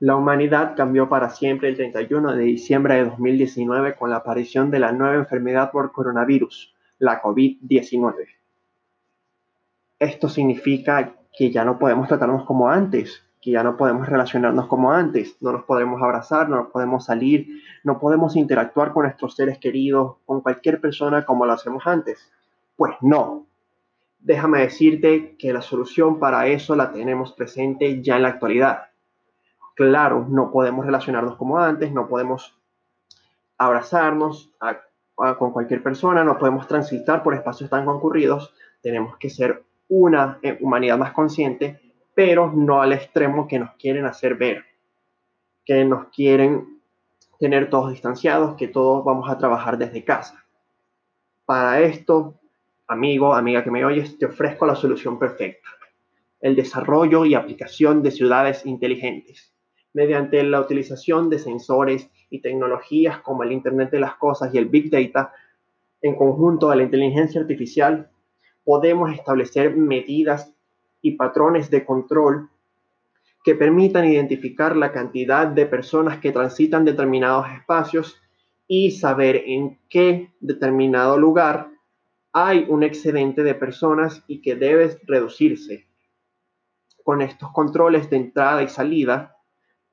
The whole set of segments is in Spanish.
La humanidad cambió para siempre el 31 de diciembre de 2019 con la aparición de la nueva enfermedad por coronavirus, la COVID-19. Esto significa que ya no podemos tratarnos como antes, que ya no podemos relacionarnos como antes, no nos podemos abrazar, no nos podemos salir, no podemos interactuar con nuestros seres queridos, con cualquier persona como lo hacemos antes. Pues no. Déjame decirte que la solución para eso la tenemos presente ya en la actualidad. Claro, no podemos relacionarnos como antes, no podemos abrazarnos con cualquier persona, no podemos transitar por espacios tan concurridos, tenemos que ser una eh, humanidad más consciente, pero no al extremo que nos quieren hacer ver, que nos quieren tener todos distanciados, que todos vamos a trabajar desde casa. Para esto, amigo, amiga que me oyes, te ofrezco la solución perfecta. El desarrollo y aplicación de ciudades inteligentes. Mediante la utilización de sensores y tecnologías como el Internet de las Cosas y el Big Data, en conjunto a la inteligencia artificial, podemos establecer medidas y patrones de control que permitan identificar la cantidad de personas que transitan determinados espacios y saber en qué determinado lugar hay un excedente de personas y que debe reducirse. Con estos controles de entrada y salida,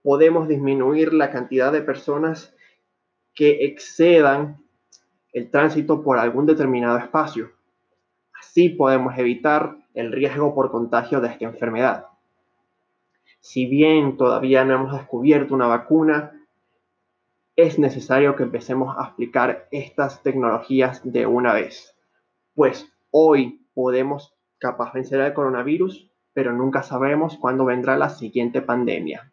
podemos disminuir la cantidad de personas que excedan el tránsito por algún determinado espacio. Así podemos evitar el riesgo por contagio de esta enfermedad. Si bien todavía no hemos descubierto una vacuna, es necesario que empecemos a aplicar estas tecnologías de una vez. Pues hoy podemos capaz vencer el coronavirus, pero nunca sabemos cuándo vendrá la siguiente pandemia.